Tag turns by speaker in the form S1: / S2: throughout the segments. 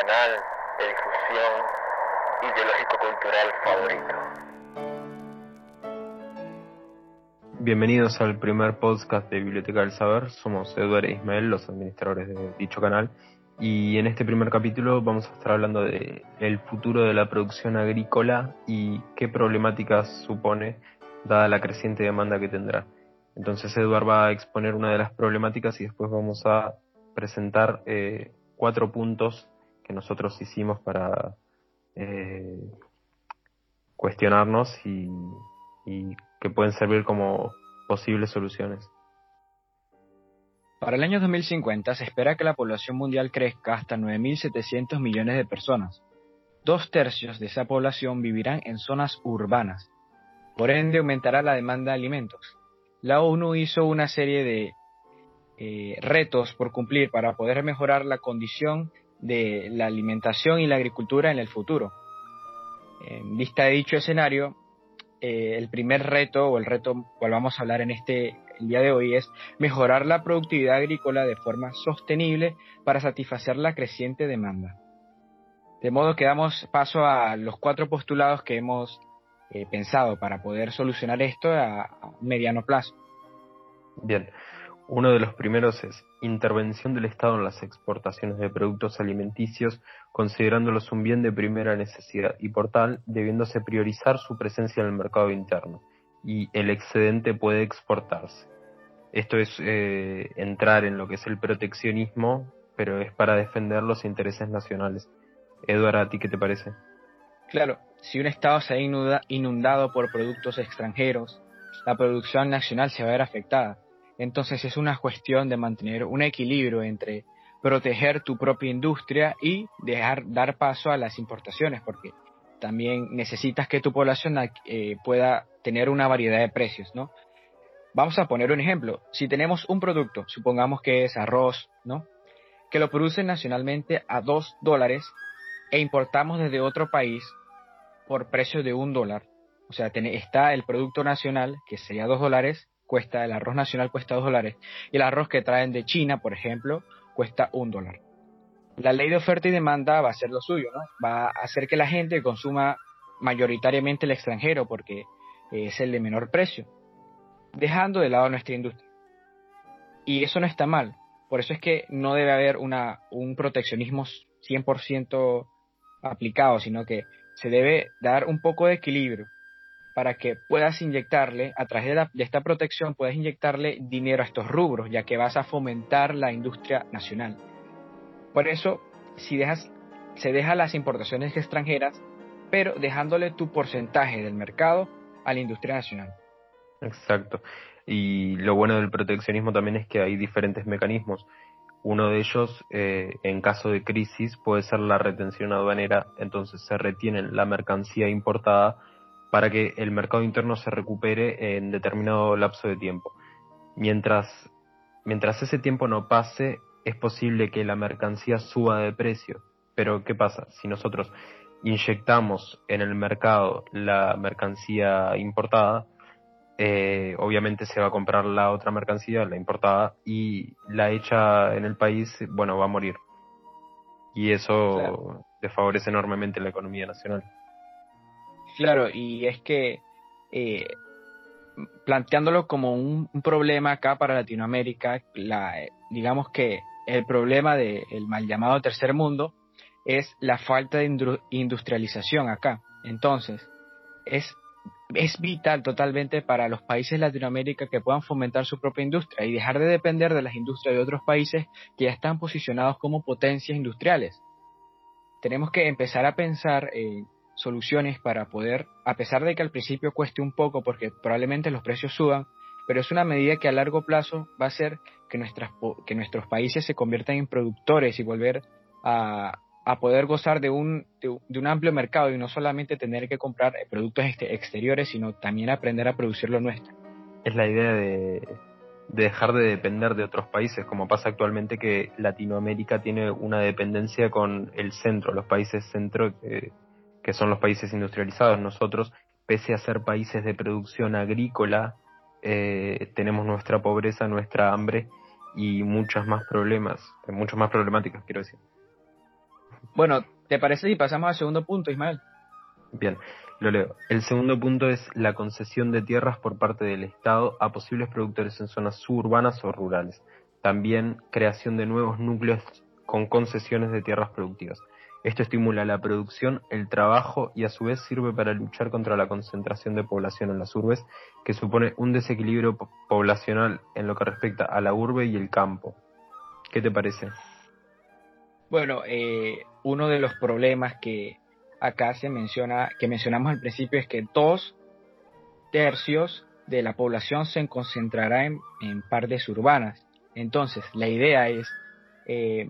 S1: canal de difusión ideológico-cultural favorito.
S2: Bienvenidos al primer podcast de Biblioteca del Saber. Somos Eduardo e Ismael, los administradores de dicho canal. Y en este primer capítulo vamos a estar hablando de el futuro de la producción agrícola y qué problemáticas supone dada la creciente demanda que tendrá. Entonces Eduard va a exponer una de las problemáticas y después vamos a presentar eh, cuatro puntos que nosotros hicimos para eh, cuestionarnos y, que pueden servir como posibles soluciones.
S3: Para el año 2050 se espera que la población mundial crezca hasta 9.700 millones de personas. Dos tercios de esa población vivirán en zonas urbanas. Por ende, aumentará la demanda de alimentos. La ONU hizo una serie de eh, retos por cumplir para poder mejorar la condición de la alimentación y la agricultura en el futuro. En vista de dicho escenario, eh, el primer reto o el reto cual vamos a hablar en este día de hoy es mejorar la productividad agrícola de forma sostenible para satisfacer la creciente demanda. De modo que damos paso a los cuatro postulados que hemos eh, pensado para poder solucionar esto a, a mediano plazo.
S2: Bien, uno de los primeros es intervención del Estado en las exportaciones de productos alimenticios, considerándolos un bien de primera necesidad y por tal debiéndose priorizar su presencia en el mercado interno y el excedente puede exportarse. Esto es eh, entrar en lo que es el proteccionismo, pero es para defender los intereses nacionales. Eduardo, ¿a ti qué te parece?
S3: Claro, si un Estado se ha inundado por productos extranjeros, la producción nacional se va a ver afectada. Entonces es una cuestión de mantener un equilibrio entre proteger tu propia industria y dejar dar paso a las importaciones, porque también necesitas que tu población eh, pueda tener una variedad de precios, ¿no? Vamos a poner un ejemplo. Si tenemos un producto, supongamos que es arroz, ¿no? Que lo producen nacionalmente a 2 dólares e importamos desde otro país por precio de un dólar. O sea, está el producto nacional, que sería 2 dólares, cuesta, el arroz nacional cuesta 2 dólares. Y el arroz que traen de China, por ejemplo, cuesta un dólar la ley de oferta y demanda va a ser lo suyo, ¿no? Va a hacer que la gente consuma mayoritariamente el extranjero porque es el de menor precio, dejando de lado nuestra industria. Y eso no está mal. Por eso es que no debe haber una, un proteccionismo 100% aplicado, sino que se debe dar un poco de equilibrio para que puedas inyectarle, a través de, esta protección, puedas inyectarle dinero a estos rubros, ya que vas a fomentar la industria nacional. Por eso, si dejas, se deja las importaciones extranjeras, pero dejándole tu porcentaje del mercado a la industria nacional.
S2: Exacto. Y lo bueno del proteccionismo también es que hay diferentes mecanismos. Uno de ellos, eh, en caso de crisis, puede ser la retención aduanera, entonces se retiene la mercancía importada para que el mercado interno se recupere en determinado lapso de tiempo. Mientras, mientras ese tiempo no pase, es posible que la mercancía suba de precio. Pero ¿qué pasa? Si nosotros inyectamos en el mercado la mercancía importada, eh, obviamente se va a comprar la otra mercancía, la importada, y la hecha en el país, bueno, va a morir. Y eso desfavorece enormemente la economía nacional.
S3: Claro, y es que eh, planteándolo como un, problema acá para Latinoamérica, la, digamos que el problema del mal llamado tercer mundo es la falta de industrialización acá. Entonces, es, es vital totalmente para los países de Latinoamérica que puedan fomentar su propia industria y dejar de depender de las industrias de otros países que ya están posicionados como potencias industriales. Tenemos que empezar a pensar en soluciones para poder, a pesar de que al principio cueste un poco porque probablemente los precios suban, pero es una medida que a largo plazo va a hacer que, nuestras, que nuestros países se conviertan en productores y volver a, a poder gozar de un, de, un amplio mercado y no solamente tener que comprar productos exteriores, sino también aprender a producir lo nuestro.
S2: Es la idea de, de dejar de depender de otros países, como pasa actualmente que Latinoamérica tiene una dependencia con el centro, los países centro, eh, que son los países industrializados. Nosotros, pese a ser países de producción agrícola, eh, tenemos nuestra pobreza, nuestra hambre y muchas más problemas, muchas más problemáticas, quiero decir.
S3: Bueno, ¿te parece si pasamos al segundo punto, Ismael?
S2: Bien, lo leo. El segundo punto es la concesión de tierras por parte del Estado a posibles productores en zonas suburbanas o rurales. También creación de nuevos núcleos con concesiones de tierras productivas. Esto estimula la producción, el trabajo y a su vez sirve para luchar contra la concentración de población en las urbes, que supone un desequilibrio poblacional en lo que respecta a la urbe y el campo. ¿Qué te parece?
S3: Bueno, eh, uno de los problemas que acá se menciona, que mencionamos al principio, es que dos tercios de la población se concentrará en, partes urbanas. Entonces, la idea es eh,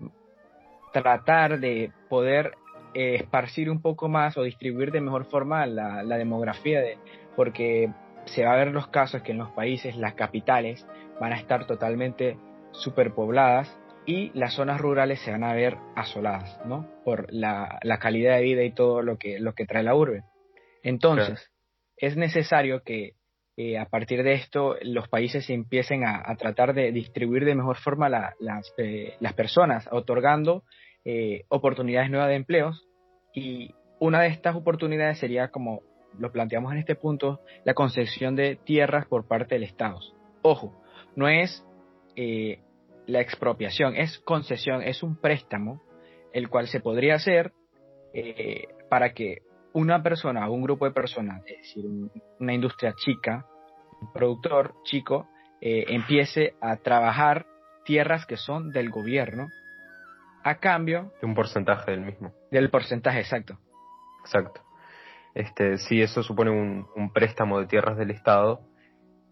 S3: tratar de poder eh, esparcir un poco más o distribuir de mejor forma la, demografía, de, porque se va a ver los casos que en los países las capitales van a estar totalmente superpobladas y las zonas rurales se van a ver asoladas, ¿no? Por la, calidad de vida y todo lo que, lo que trae la urbe. Entonces, es necesario que eh, a partir de esto los países empiecen a, tratar de distribuir de mejor forma las, eh, las, personas, otorgando eh, oportunidades nuevas de empleos. Y una de estas oportunidades sería, como lo planteamos en este punto, la concesión de tierras por parte del Estado. Ojo, no es la expropiación, es concesión, es un préstamo, el cual se podría hacer para que una persona o un grupo de personas, es decir, una industria chica, un productor chico, eh, empiece a trabajar tierras que son del gobierno a cambio
S2: de un porcentaje del mismo.
S3: Del porcentaje, exacto.
S2: Exacto. Este, sí, eso supone un, préstamo de tierras del Estado.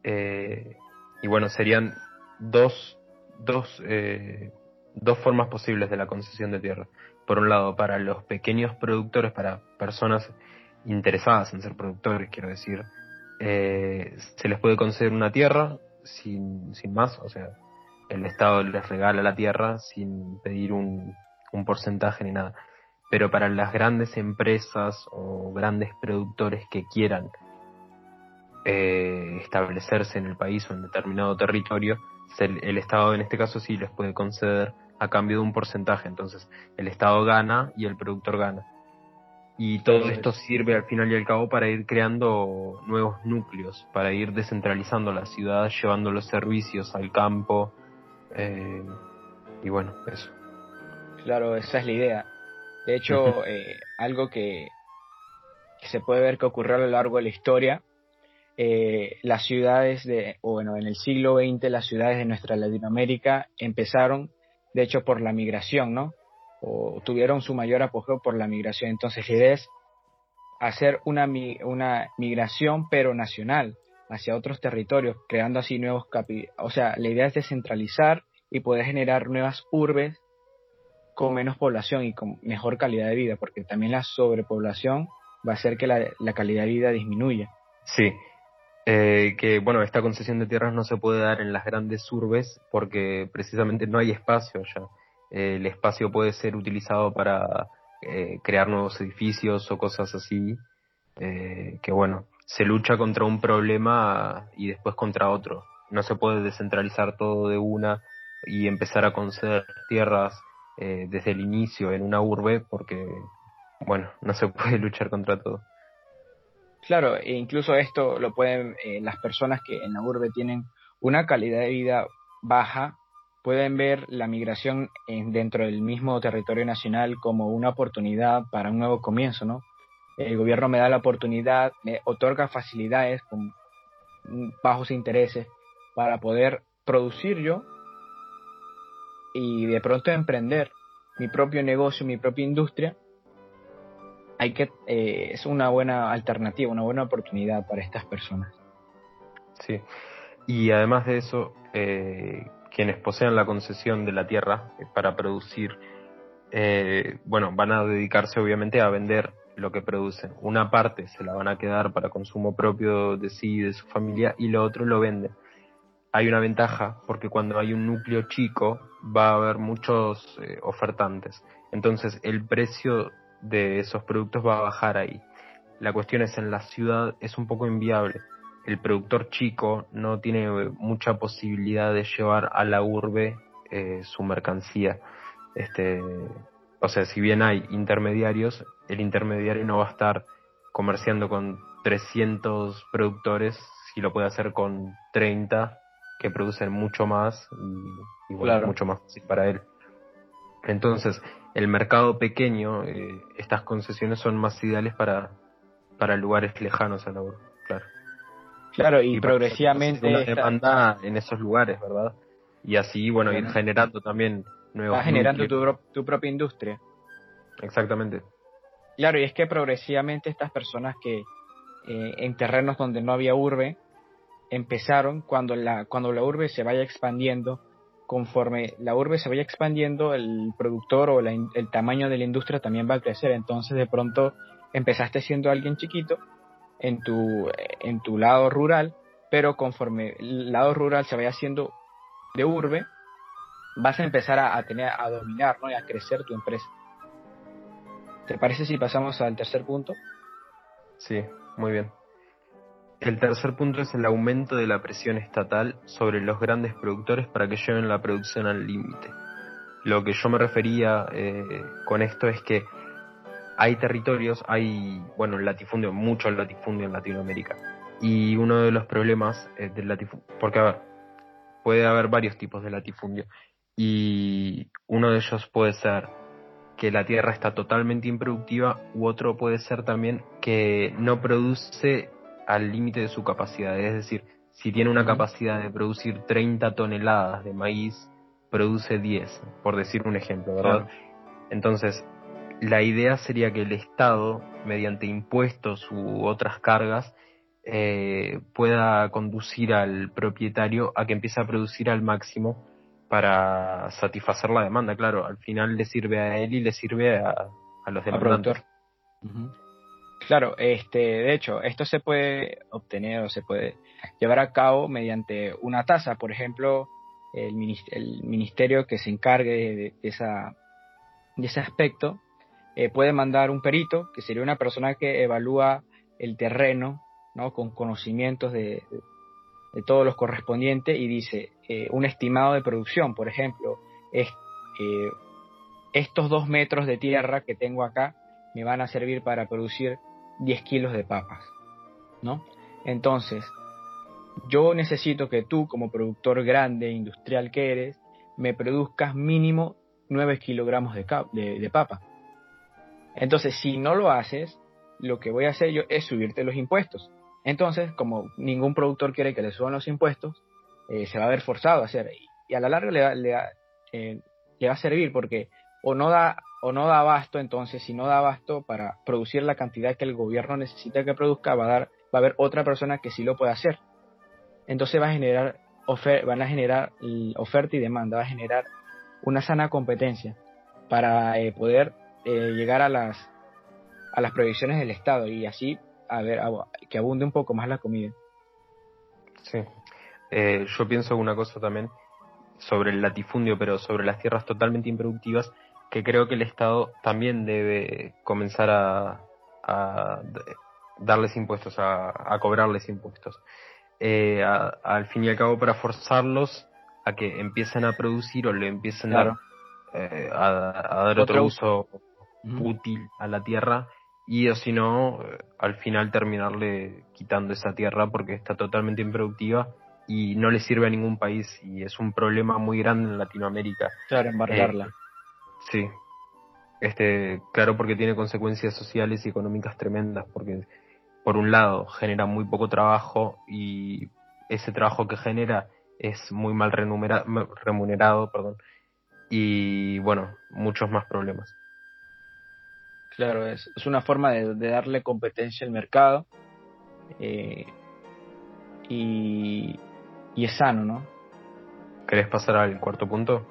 S2: Eh, y bueno, serían dos, dos, eh, dos formas posibles de la concesión de tierra por un lado, para los pequeños productores, para personas interesadas en ser productores, quiero decir, eh, se les puede conceder una tierra sin, sin más, o sea, el Estado les regala la tierra sin pedir un, un porcentaje ni nada. Pero para las grandes empresas o grandes productores que quieran eh, establecerse en el país o en determinado territorio, el Estado en este caso sí les puede conceder a cambio de un porcentaje. Entonces, el Estado gana y el productor gana. Y todo esto sirve al final y al cabo para ir creando nuevos núcleos, para ir descentralizando la ciudad, llevando los servicios al campo. Eh, y bueno, eso.
S3: Claro, esa es la idea. De hecho, eh, algo que, se puede ver que ocurrió a lo largo de la historia, eh, las ciudades de, o bueno, en el siglo XX las ciudades de nuestra Latinoamérica empezaron de hecho por la migración, ¿no? O tuvieron su mayor apogeo por la migración. Entonces la idea es hacer una, una migración pero nacional hacia otros territorios, creando así nuevos o sea, la idea es descentralizar y poder generar nuevas urbes con menos población y con mejor calidad de vida, porque también la sobrepoblación va a hacer que la, la calidad de vida disminuya.
S2: Sí, eh, que bueno, esta concesión de tierras no se puede dar en las grandes urbes porque precisamente no hay espacio ya. el espacio puede ser utilizado para eh, crear nuevos edificios o cosas así, eh, que bueno, se lucha contra un problema y después contra otro. No se puede descentralizar todo de una y empezar a conceder tierras desde el inicio en una urbe porque, bueno, no se puede luchar contra todo.
S3: Claro, e incluso esto lo pueden eh, las personas que en la urbe tienen una calidad de vida baja, pueden ver la migración en, dentro del mismo territorio nacional como una oportunidad para un nuevo comienzo, ¿no? El gobierno me da la oportunidad, me otorga facilidades con bajos intereses para poder producir yo y de pronto emprender mi propio negocio, mi propia industria hay que eh, es una buena alternativa, una buena oportunidad para estas personas.
S2: Sí, y además de eso, eh, quienes posean la concesión de la tierra eh, para producir, bueno, van a dedicarse obviamente a vender lo que producen. Una parte se la van a quedar para consumo propio de sí y de su familia y lo otro lo venden. Hay una ventaja porque cuando hay un núcleo chico va a haber muchos ofertantes. Entonces el precio de esos productos va a bajar ahí. La cuestión es en la ciudad es un poco inviable. El productor chico no tiene mucha posibilidad de llevar a la urbe eh, su mercancía. Este, o sea, si bien hay intermediarios, el intermediario no va a estar comerciando con 300 productores si lo puede hacer con 30 que producen mucho más y, mucho más fácil para él. Entonces, el mercado pequeño, eh, estas concesiones son más ideales para, para lugares lejanos a la urbe, claro.
S3: Claro, y, progresivamente...
S2: Una demanda en esos lugares, ¿verdad? Y así, bueno, ir generando también nuevos...
S3: generando tu, tu propia industria.
S2: Exactamente.
S3: Claro, y es que progresivamente estas personas que eh, en terrenos donde no había urbe, empezaron cuando la, cuando la urbe se vaya expandiendo, conforme la urbe se vaya expandiendo, el productor o el tamaño de la industria también va a crecer. Entonces de pronto empezaste siendo alguien chiquito en tu, en tu lado rural, pero conforme el lado rural se vaya haciendo de urbe, vas a empezar a, tener, a dominar ¿no? y a crecer tu empresa. ¿Te parece si pasamos al tercer punto?
S2: Sí, muy bien. El tercer punto es el aumento de la presión estatal sobre los grandes productores para que lleven la producción al límite. Lo que yo me refería eh, con esto es que hay territorios, hay, bueno, latifundio, mucho latifundio en Latinoamérica. Y uno de los problemas eh, del latifundio, porque a ver, puede haber varios tipos de latifundio. Y uno de ellos puede ser que la tierra está totalmente improductiva u otro puede ser también que no produce al límite de su capacidad. Es decir, si tiene una capacidad de producir 30 toneladas de maíz, produce 10, por decir un ejemplo, ¿verdad? Entonces, la idea sería que el Estado, mediante impuestos u otras cargas, eh, pueda conducir al propietario a que empiece a producir al máximo para satisfacer la demanda. Claro, al final le sirve a él y le sirve a, los demandantes.
S3: Claro, este, de hecho, esto se puede obtener o se puede llevar a cabo mediante una tasa. Por ejemplo, el, ministerio que se encargue de, esa, de ese aspecto eh, puede mandar un perito, que sería una persona que evalúa el terreno ¿no? con conocimientos de, de, todos los correspondientes y dice eh, un estimado de producción. Por ejemplo, es, eh, estos dos metros de tierra que tengo acá me van a servir para producir 10 kilos de papas, ¿no? Entonces, yo necesito que tú, como productor grande, industrial que eres, me produzcas mínimo 9 kilogramos de, de, papa. Entonces, si no lo haces, lo que voy a hacer yo es subirte los impuestos. Entonces, como ningún productor quiere que le suban los impuestos, eh, se va a ver forzado a hacer. Y, a la larga le, le, eh, le va a servir porque o no da o no da abasto, entonces si no da abasto para producir la cantidad que el gobierno necesita que produzca, va a, dar, va a haber otra persona que sí lo puede hacer. Entonces va a generar van a generar oferta y demanda, va a generar una sana competencia para eh, poder eh, llegar a las a las proyecciones del Estado y así a ver que abunde un poco más la comida.
S2: Sí, eh, yo pienso una cosa también sobre el latifundio, pero sobre las tierras totalmente improductivas que creo que el Estado también debe comenzar a, darles impuestos, a, cobrarles impuestos. Eh, al fin y al cabo para forzarlos a que empiecen a producir o le empiecen eh, a, dar otro, uso útil a la tierra y o si no, eh, al final terminarle quitando esa tierra porque está totalmente improductiva y no le sirve a ningún país y es un problema muy grande en Latinoamérica.
S3: Claro, embargarla.
S2: Sí. Este, claro, porque tiene consecuencias sociales y económicas tremendas, porque por un lado genera muy poco trabajo y ese trabajo que genera es muy mal remunerado, perdón, y bueno, muchos más problemas.
S3: Claro, es, es una forma de, darle competencia al mercado eh, y, y es sano, ¿no?
S2: ¿Querés pasar al cuarto punto?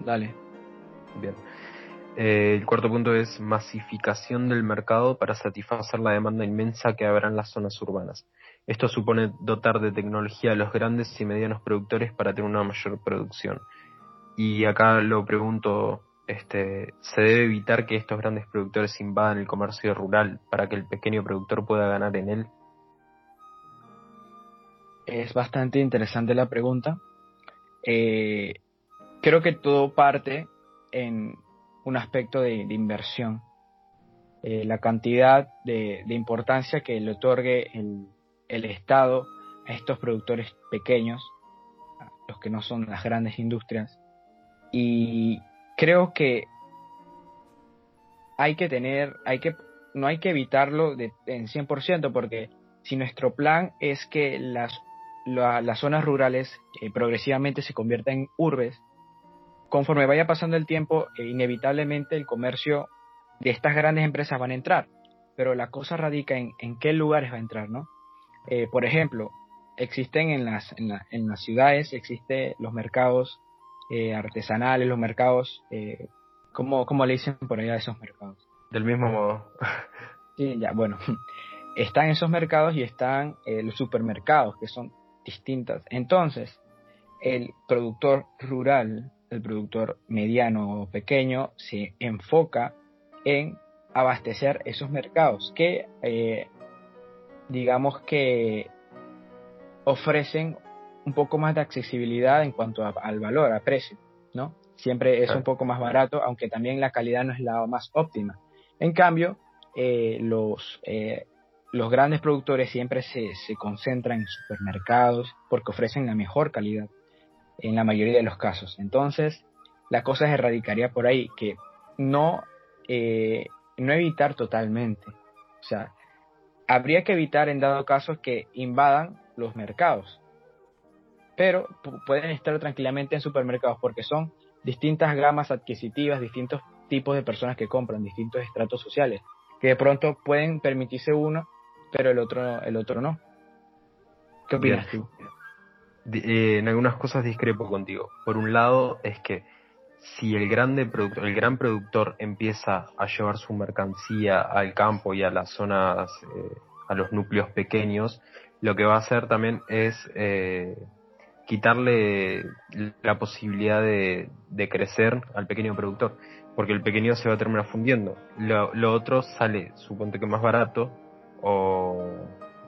S3: Dale.
S2: Bien. Eh, el cuarto punto es masificación del mercado para satisfacer la demanda inmensa que habrá en las zonas urbanas. Esto supone dotar de tecnología a los grandes y medianos productores para tener una mayor producción. Y acá lo pregunto, este, ¿se debe evitar que estos grandes productores invadan el comercio rural para que el pequeño productor pueda ganar en él?
S3: Es bastante interesante la pregunta. Eh, creo que todo parte en un aspecto de, inversión. Eh, la cantidad de, importancia que le otorgue el, el Estado a estos productores pequeños, los que no son las grandes industrias. Y creo que hay que tener, hay que, no hay que evitarlo de, en 100%, porque si nuestro plan es que las, las zonas rurales eh, progresivamente se conviertan en urbes, conforme vaya pasando el tiempo, eh, inevitablemente el comercio de estas grandes empresas van a entrar, pero la cosa radica en, en qué lugares va a entrar, ¿no? Eh, por ejemplo, existen en las, en, en las ciudades, existen los mercados artesanales, los mercados ¿Cómo, ¿Cómo, le dicen por allá a esos mercados?
S2: Del mismo modo.
S3: Sí, ya, bueno. Están esos mercados y están eh, los supermercados, que son distintas. Entonces, el productor rural, el productor mediano o pequeño, se enfoca en abastecer esos mercados que, eh, digamos que ofrecen un poco más de accesibilidad en cuanto al valor, a precio, ¿no? siempre es un poco más barato, aunque también la calidad no es la más óptima. En cambio, eh, los, eh, los grandes productores siempre se, se, concentran en supermercados porque ofrecen la mejor calidad en la mayoría de los casos. Entonces, la cosa se erradicaría por ahí, que no, eh, no evitar totalmente. O sea, habría que evitar en dado caso que invadan los mercados. Pero pueden estar tranquilamente en supermercados porque son distintas gamas adquisitivas, distintos tipos de personas que compran, distintos estratos sociales, que de pronto pueden permitirse uno, pero el otro, el otro no. ¿Qué opinas tú?
S2: Eh, en algunas cosas discrepo contigo. Por un lado es que si el grande productor, el gran productor empieza a llevar su mercancía al campo y a las zonas, eh, a los núcleos pequeños, lo que va a hacer también es eh, quitarle la posibilidad de, crecer al pequeño productor, porque el pequeño se va a terminar fundiendo. Lo, otro sale, suponte que más barato, o,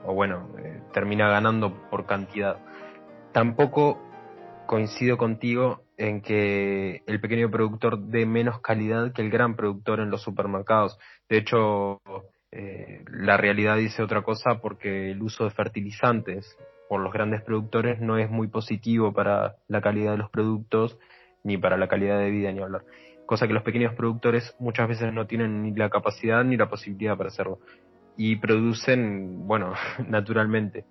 S2: bueno, eh, termina ganando por cantidad. Tampoco coincido contigo en que el pequeño productor dé menos calidad que el gran productor en los supermercados. De hecho, eh, la realidad dice otra cosa porque el uso de fertilizantes por los grandes productores no es muy positivo para la calidad de los productos ni para la calidad de vida ni hablar. Cosa que los pequeños productores muchas veces no tienen ni la capacidad ni la posibilidad para hacerlo. Y producen, bueno, naturalmente.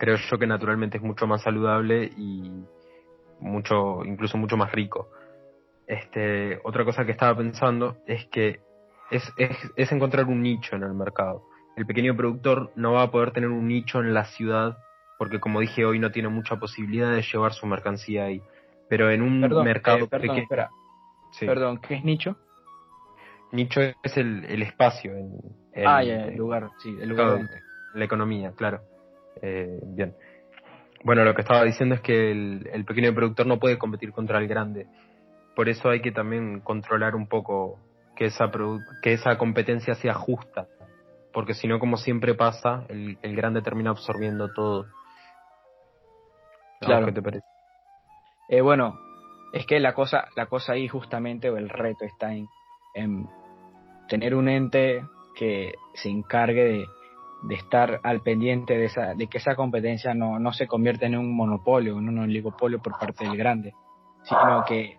S2: Creo yo que naturalmente es mucho más saludable y mucho, incluso mucho más rico. Este, otra cosa que estaba pensando es que es, es, es encontrar un nicho en el mercado. El pequeño productor no va a poder tener un nicho en la ciudad porque como dije hoy no tiene mucha posibilidad de llevar su mercancía ahí. Pero en un mercado
S3: eh, perdón, Espera. Perdón, ¿qué es nicho?
S2: Nicho es el, el espacio.
S3: El, ah, ya, el lugar, sí, el lugar.
S2: La economía, claro. Eh, bien. Bueno, lo que estaba diciendo es que el, el pequeño productor no puede competir contra el grande. Por eso hay que también controlar un poco que esa, que esa competencia sea justa. Porque si no, como siempre pasa, el, el grande termina absorbiendo todo
S3: Claro. ¿Qué te parece? Eh, bueno, es que la cosa, la cosa ahí justamente, o el reto está en, tener un ente que se encargue de, de, estar al pendiente de, esa, de que esa competencia no, no se convierta en un monopolio, en un oligopolio por parte del grande, sino que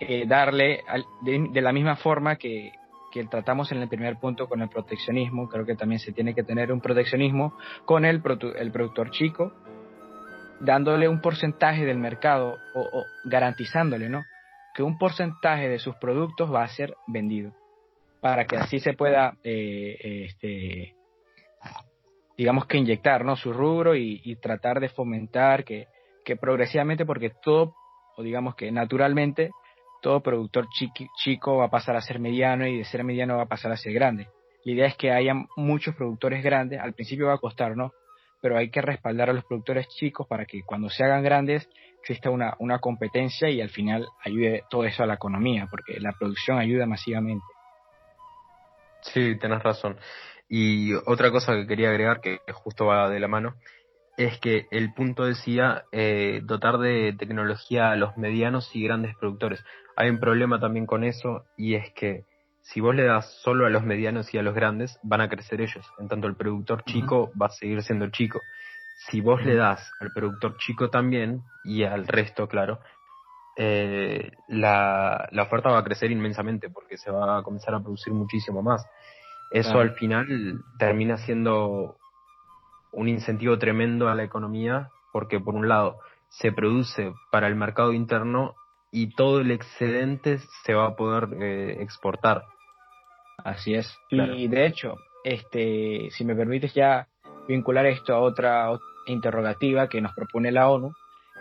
S3: eh, darle de, la misma forma que, que tratamos en el primer punto con el proteccionismo, creo que también se tiene que tener un proteccionismo con el, el productor chico dándole un porcentaje del mercado o, garantizándole, ¿no? Que un porcentaje de sus productos va a ser vendido para que así se pueda, eh, este, digamos que inyectar, ¿no? Su rubro y, tratar de fomentar que, progresivamente, porque todo, o digamos que naturalmente, todo productor chico va a pasar a ser mediano y de ser mediano va a pasar a ser grande. La idea es que haya muchos productores grandes, al principio va a costar, ¿no? pero hay que respaldar a los productores chicos para que cuando se hagan grandes exista una, una competencia y al final ayude todo eso a la economía, porque la producción ayuda masivamente.
S2: Sí, tenés razón. Y otra cosa que quería agregar, que justo va de la mano, es que el punto decía eh, dotar de tecnología a los medianos y grandes productores. Hay un problema también con eso y es que si vos le das solo a los medianos y a los grandes, van a crecer ellos. En tanto, el productor chico va a seguir siendo chico. Si vos le das al productor chico también, y al resto, claro, eh, la, la, oferta va a crecer inmensamente porque se va a comenzar a producir muchísimo más. Eso al final termina siendo un incentivo tremendo a la economía porque por un lado se produce para el mercado interno y todo el excedente se va a poder eh, exportar.
S3: Así es. Y de hecho, este, si me permites ya vincular esto a otra interrogativa que nos propone la ONU,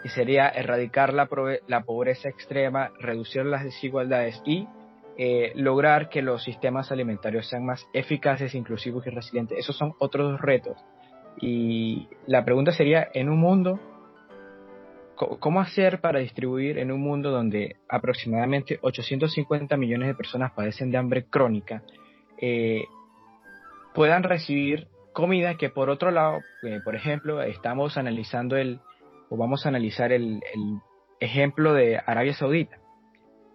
S3: y sería erradicar la, la pobreza extrema, reducir las desigualdades y eh, lograr que los sistemas alimentarios sean más eficaces, inclusivos y resilientes. Esos son otros dos retos. Y la pregunta sería, en un mundo, ¿cómo hacer para distribuir en un mundo donde aproximadamente 850 millones de personas padecen de hambre crónica, eh, puedan recibir comida que por otro lado, eh, por ejemplo, estamos analizando el, o vamos a analizar el, ejemplo de Arabia Saudita,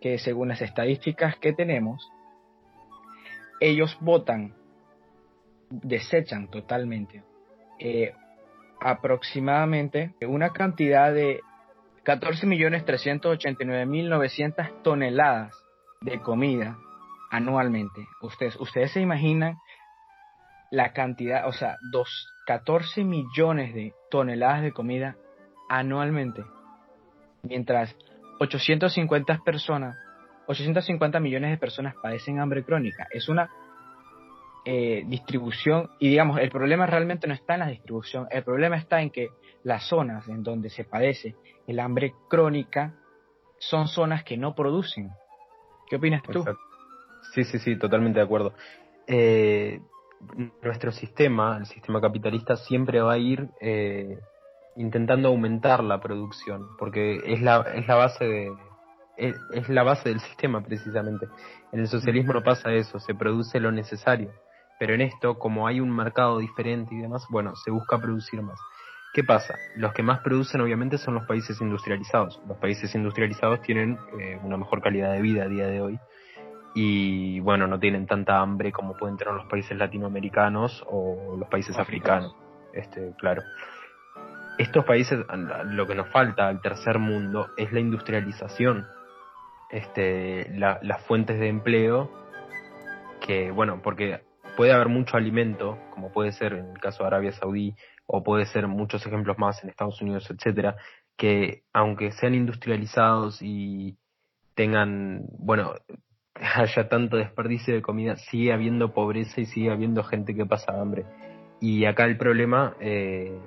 S3: que según las estadísticas que tenemos, ellos votan, desechan totalmente eh, aproximadamente una cantidad de 14.389.900 toneladas de comida anualmente. Ustedes, ustedes se imaginan la cantidad, o sea, dos, 14 millones de toneladas de comida anualmente. Mientras 850 personas, 850 millones de personas padecen hambre crónica. Es una eh, distribución y digamos, el problema realmente no está en la distribución, el problema está en que las zonas en donde se padece el hambre crónica son zonas que no producen. ¿Qué opinas tú?
S2: Sí, sí, sí, totalmente de acuerdo. Eh, nuestro sistema, el sistema capitalista, siempre va a ir eh, intentando aumentar la producción, porque es la, es la base de es, la base del sistema precisamente. En el socialismo no pasa eso, se produce lo necesario, pero en esto, como hay un mercado diferente y demás, bueno, se busca producir más. ¿Qué pasa? Los que más producen obviamente son los países industrializados. Los países industrializados tienen eh, una mejor calidad de vida a día de hoy y bueno, no tienen tanta hambre como pueden tener los países latinoamericanos o los países africanos. Este, claro estos países, lo que nos falta al tercer mundo es la industrialización, este, las fuentes de empleo, que bueno, porque puede haber mucho alimento, como puede ser en el caso de Arabia Saudí, o puede ser muchos ejemplos más en Estados Unidos, etcétera, que aunque sean industrializados y tengan, bueno, haya tanto desperdicio de comida, sigue habiendo pobreza y sigue habiendo gente que pasa hambre. Y acá el problema eh,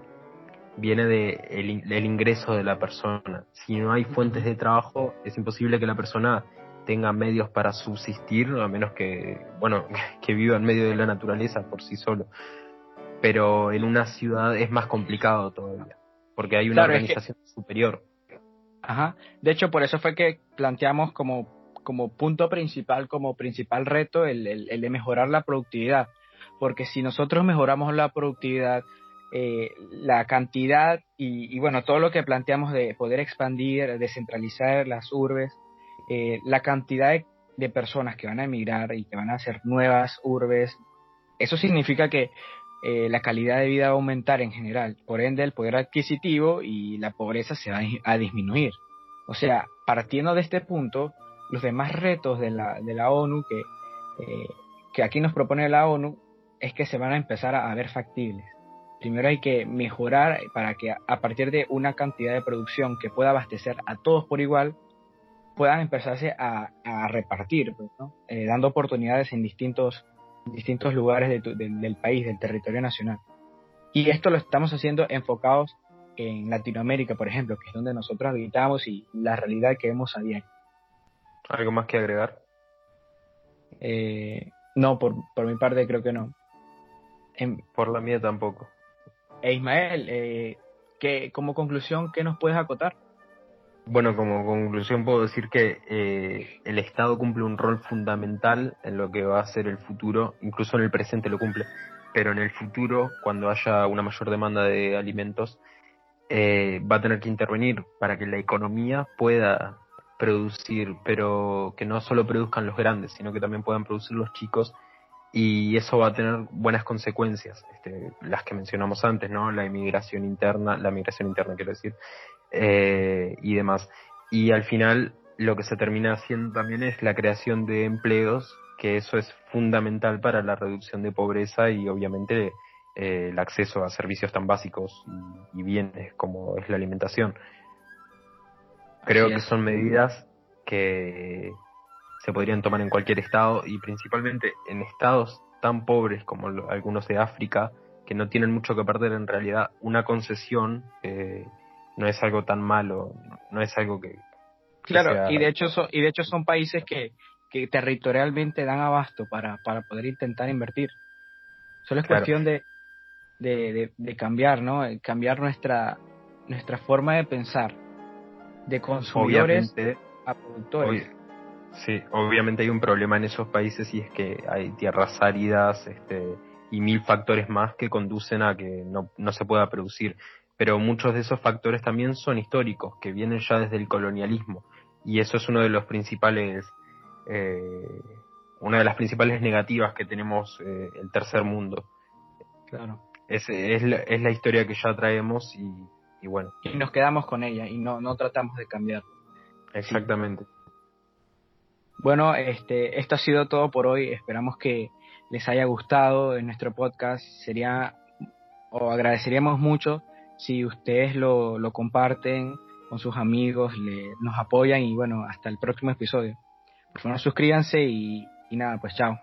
S2: viene de el, ingreso de la persona. Si no hay fuentes de trabajo, es imposible que la persona tenga medios para subsistir, a menos que, bueno, que viva en medio de la naturaleza por sí solo. Pero en una ciudad es más complicado todavía, porque hay una organización superior.
S3: Ajá. De hecho, por eso fue que planteamos como, como punto principal, como principal reto, el, el de mejorar la productividad. Porque si nosotros mejoramos la productividad, eh, la cantidad y, bueno, todo lo que planteamos de poder expandir, descentralizar las urbes, eh, la cantidad de, personas que van a emigrar y que van a hacer nuevas urbes, eso significa que eh, la calidad de vida va a aumentar en general, por ende el poder adquisitivo y la pobreza se va a disminuir. O sea, partiendo de este punto, los demás retos de la, de la ONU que, que aquí nos propone la ONU es que se van a empezar a ver factibles primero hay que mejorar para que a partir de una cantidad de producción que pueda abastecer a todos por igual, puedan empezarse a, repartir, pues, eh, dando oportunidades en distintos, distintos lugares del país, del territorio nacional. Y esto lo estamos haciendo enfocados en Latinoamérica, por ejemplo, que es donde nosotros habitamos y la realidad que vemos a diario.
S2: ¿Algo más que agregar?
S3: Eh, no, por, por mi parte creo que no.
S2: por la mía tampoco.
S3: E Ismael, eh, como conclusión, ¿qué nos puedes acotar?
S2: Bueno, como conclusión puedo decir que eh, el Estado cumple un rol fundamental en lo que va a ser el futuro, incluso en el presente lo cumple, pero en el futuro, cuando haya una mayor demanda de alimentos, eh, va a tener que intervenir para que la economía pueda producir, pero que no solo produzcan los grandes, sino que también puedan producir los chicos y eso va a tener buenas consecuencias, este, las que mencionamos antes, ¿no? La inmigración interna, la migración interna quiero decir, eh, y demás. Y al final lo que se termina haciendo también es la creación de empleos, que eso es fundamental para la reducción de pobreza y obviamente eh, el acceso a servicios tan básicos y, bienes como es la alimentación. Creo que son medidas que se podrían tomar en cualquier estado y principalmente en estados tan pobres como algunos de África que no tienen mucho que perder en realidad una concesión eh, no es algo tan malo no es algo que,
S3: claro y de hecho son, y de hecho son países que, que territorialmente dan abasto para, para poder intentar invertir. Solo es cuestión de, de, de, cambiar no cambiar nuestra nuestra forma de pensar de consumidores a productores
S2: Sí, obviamente hay un problema en esos países y es que hay tierras áridas este, y mil factores más que conducen a que no, no se pueda producir. Pero muchos de esos factores también son históricos, que vienen ya desde el colonialismo. Y eso es uno de los principales, eh, una de las principales negativas que tenemos eh, el tercer mundo.
S3: Claro.
S2: Es, es, la, es la historia que ya traemos y, y bueno.
S3: Y nos quedamos con ella y no, no tratamos de cambiar.
S2: Exactamente.
S3: Bueno, este, esto ha sido todo por hoy. Esperamos que les haya gustado nuestro podcast. Sería o agradeceríamos mucho si ustedes lo, lo comparten con sus amigos, le, nos apoyan y bueno, hasta el próximo episodio. Por favor, suscríbanse y, y nada, pues chao.